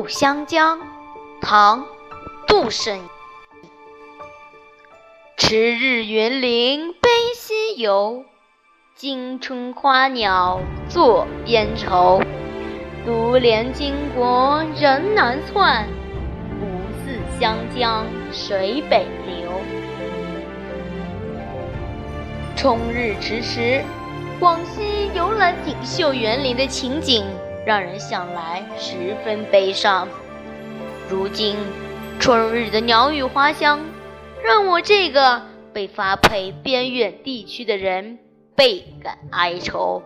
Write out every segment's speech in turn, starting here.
故乡江，唐·杜审。迟日园林悲西游，惊春花鸟作边愁。独怜巾帼人难窜，不似湘江水北流。冲日迟迟，广西游览锦绣园林的情景。让人想来十分悲伤。如今春日的鸟语花香，让我这个被发配边远地区的人倍感哀愁。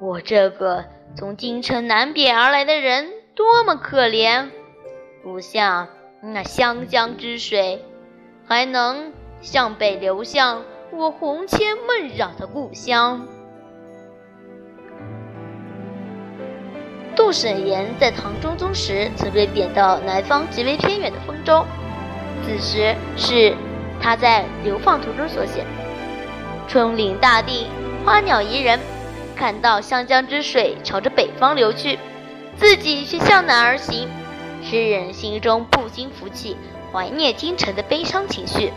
我这个从京城南边而来的人，多么可怜！不像那湘江之水，还能向北流向我魂牵梦绕的故乡。沈岩在唐中宗时曾被贬到南方极为偏远的丰州，此时是他在流放途中所写：“春岭大地，花鸟宜人，看到湘江之水朝着北方流去，自己却向南而行，诗人心中不禁浮起怀念京城的悲伤情绪。”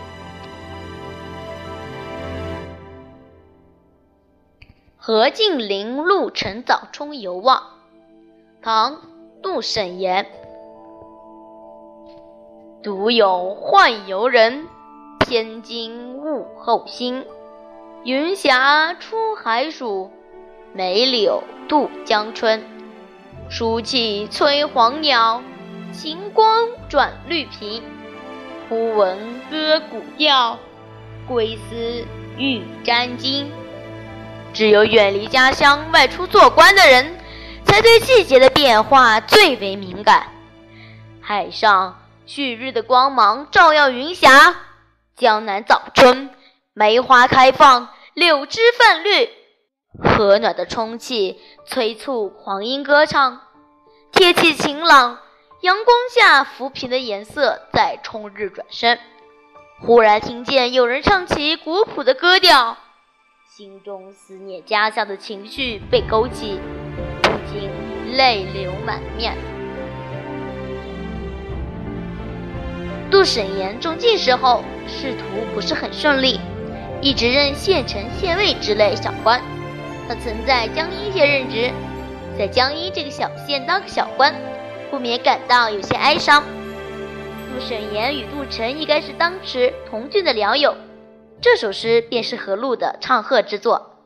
何敬林路城早春游望。唐·杜审言：独有宦游人，偏惊物候心。云霞出海曙，梅柳渡江春。暑气催黄鸟，晴光转绿苹。忽闻歌古调，归思欲沾巾。只有远离家乡外出做官的人。才对季节的变化最为敏感。海上旭日的光芒照耀云霞，江南早春，梅花开放，柳枝泛绿，和暖的春气催促黄莺歌唱。天气晴朗，阳光下浮萍的颜色在春日转身。忽然听见有人唱起古朴的歌调，心中思念家乡的情绪被勾起。泪流满面。杜审言中进士后，仕途不是很顺利，一直任县丞、县尉之类小官。他曾在江阴县任职，在江阴这个小县当个小官，不免感到有些哀伤。杜审言与杜晨应该是当时同郡的良友，这首诗便是何禄的唱和之作。